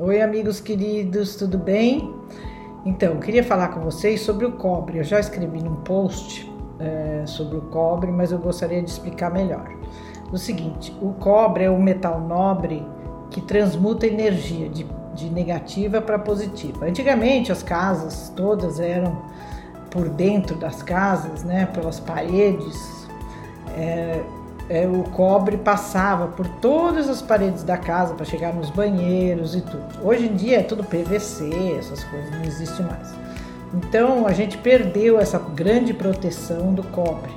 Oi, amigos queridos, tudo bem? Então, queria falar com vocês sobre o cobre. Eu já escrevi num post é, sobre o cobre, mas eu gostaria de explicar melhor. O seguinte: o cobre é um metal nobre que transmuta energia de, de negativa para positiva. Antigamente, as casas todas eram por dentro das casas, né, pelas paredes. É, é, o cobre passava por todas as paredes da casa para chegar nos banheiros e tudo. Hoje em dia é tudo PVC, essas coisas não existe mais. Então a gente perdeu essa grande proteção do cobre.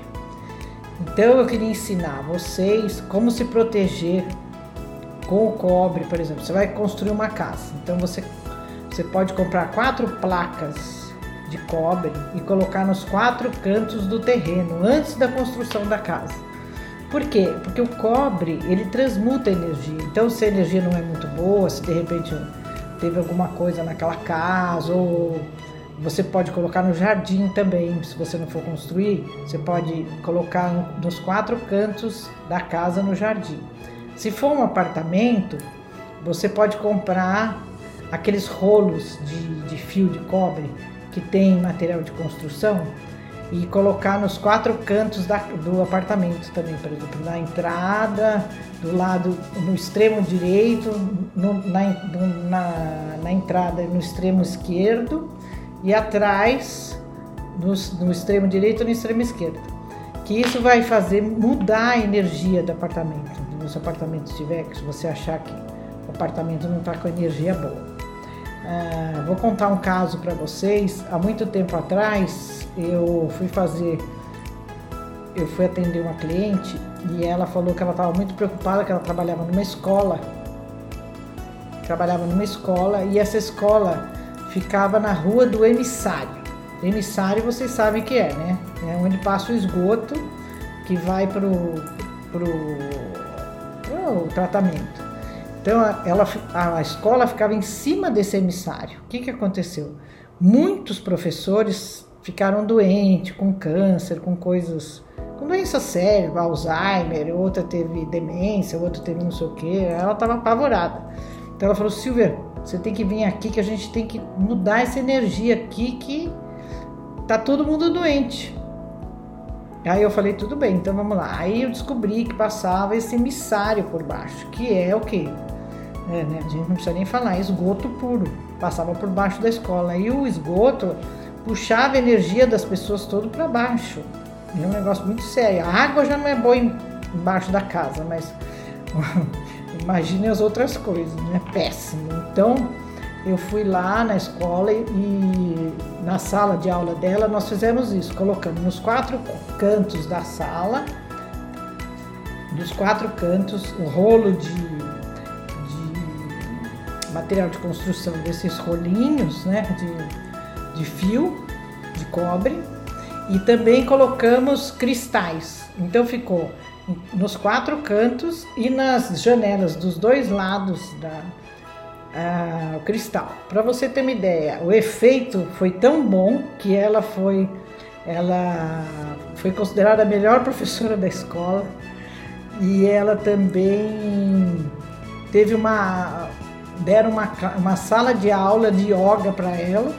Então eu queria ensinar vocês como se proteger com o cobre, por exemplo. Você vai construir uma casa, então você, você pode comprar quatro placas de cobre e colocar nos quatro cantos do terreno antes da construção da casa. Por quê? Porque o cobre, ele transmuta energia. Então, se a energia não é muito boa, se de repente teve alguma coisa naquela casa, ou você pode colocar no jardim também, se você não for construir, você pode colocar nos quatro cantos da casa no jardim. Se for um apartamento, você pode comprar aqueles rolos de, de fio de cobre que tem material de construção e colocar nos quatro cantos da, do apartamento também, por exemplo, na entrada, do lado, no extremo direito, no, na, no, na, na, entrada no extremo esquerdo e atrás no, no extremo direito e no extremo esquerdo. Que isso vai fazer mudar a energia do apartamento. Se o apartamento estiver, se você achar que o apartamento não está com energia boa. Ah, vou contar um caso para vocês. Há muito tempo atrás, eu fui fazer, eu fui atender uma cliente e ela falou que ela estava muito preocupada, que ela trabalhava numa escola, trabalhava numa escola e essa escola ficava na rua do emissário. Emissário vocês sabem que é, né? É onde passa o esgoto que vai para o tratamento. Então ela, a escola ficava em cima desse emissário. O que, que aconteceu? Muitos professores ficaram doentes, com câncer, com coisas, com doença séria, Alzheimer, outra teve demência, outra teve não sei o que. Ela estava apavorada. Então ela falou: Silvia, você tem que vir aqui que a gente tem que mudar essa energia aqui que tá todo mundo doente. Aí eu falei, tudo bem, então vamos lá. Aí eu descobri que passava esse emissário por baixo, que é o quê? É, né? A gente não precisa nem falar, esgoto puro. Passava por baixo da escola. E o esgoto puxava a energia das pessoas todo para baixo. É um negócio muito sério. A água já não é boa embaixo da casa, mas imagine as outras coisas, né? Péssimo. Então, eu fui lá na escola e na sala de aula dela nós fizemos isso, colocamos nos quatro cantos da sala, dos quatro cantos, o rolo de material de construção desses rolinhos né, de, de fio de cobre e também colocamos cristais. Então ficou nos quatro cantos e nas janelas dos dois lados da o cristal. Para você ter uma ideia, o efeito foi tão bom que ela foi ela foi considerada a melhor professora da escola e ela também teve uma deram uma, uma sala de aula de yoga para ela,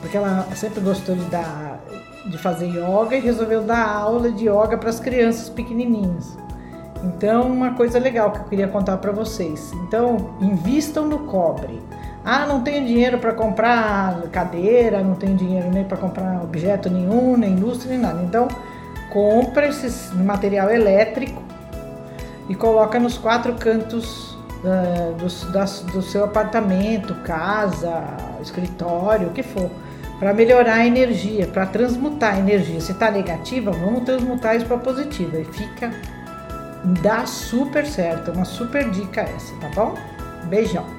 porque ela sempre gostou de, dar, de fazer yoga e resolveu dar aula de yoga para as crianças pequenininhas. Então, uma coisa legal que eu queria contar para vocês. Então, invistam no cobre. Ah, não tenho dinheiro para comprar cadeira, não tenho dinheiro nem para comprar objeto nenhum, nem lustre, nem nada. Então, compra esse material elétrico e coloca nos quatro cantos uh, do, da, do seu apartamento, casa, escritório, o que for, para melhorar a energia, para transmutar a energia. Se está negativa, vamos transmutar isso para positiva e fica dá super certo, uma super dica essa, tá bom? Beijão.